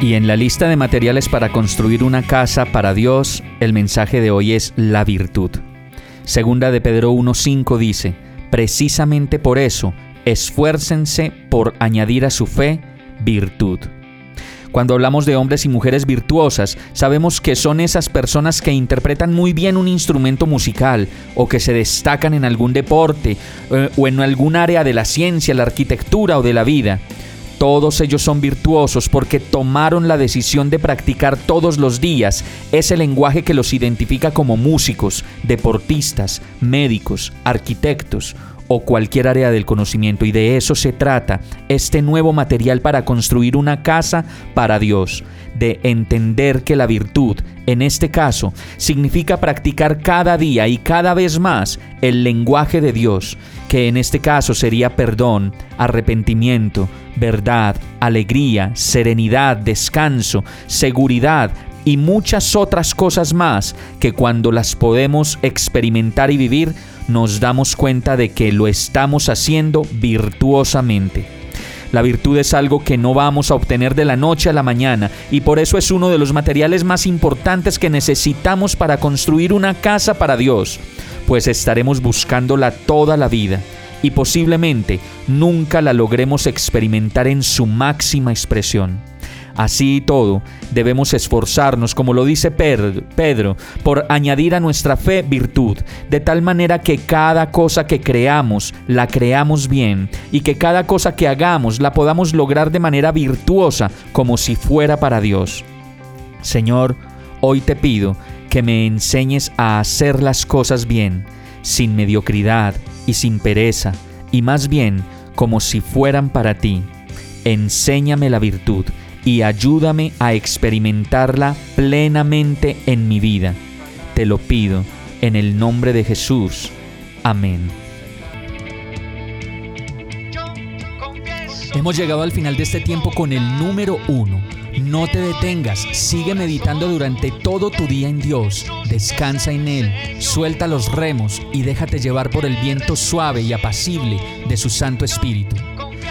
Y en la lista de materiales para construir una casa para Dios, el mensaje de hoy es la virtud. Segunda de Pedro 1.5 dice, Precisamente por eso, esfuércense por añadir a su fe virtud. Cuando hablamos de hombres y mujeres virtuosas, sabemos que son esas personas que interpretan muy bien un instrumento musical o que se destacan en algún deporte eh, o en algún área de la ciencia, la arquitectura o de la vida. Todos ellos son virtuosos porque tomaron la decisión de practicar todos los días ese lenguaje que los identifica como músicos, deportistas, médicos, arquitectos o cualquier área del conocimiento. Y de eso se trata este nuevo material para construir una casa para Dios, de entender que la virtud, en este caso, significa practicar cada día y cada vez más el lenguaje de Dios, que en este caso sería perdón, arrepentimiento, verdad, alegría, serenidad, descanso, seguridad, y muchas otras cosas más que cuando las podemos experimentar y vivir nos damos cuenta de que lo estamos haciendo virtuosamente. La virtud es algo que no vamos a obtener de la noche a la mañana y por eso es uno de los materiales más importantes que necesitamos para construir una casa para Dios, pues estaremos buscándola toda la vida y posiblemente nunca la logremos experimentar en su máxima expresión. Así y todo, debemos esforzarnos, como lo dice Pedro, por añadir a nuestra fe virtud, de tal manera que cada cosa que creamos, la creamos bien, y que cada cosa que hagamos la podamos lograr de manera virtuosa, como si fuera para Dios. Señor, hoy te pido que me enseñes a hacer las cosas bien, sin mediocridad y sin pereza, y más bien como si fueran para ti. Enséñame la virtud y ayúdame a experimentarla plenamente en mi vida. Te lo pido en el nombre de Jesús. Amén. Hemos llegado al final de este tiempo con el número uno. No te detengas, sigue meditando durante todo tu día en Dios, descansa en Él, suelta los remos y déjate llevar por el viento suave y apacible de su Santo Espíritu.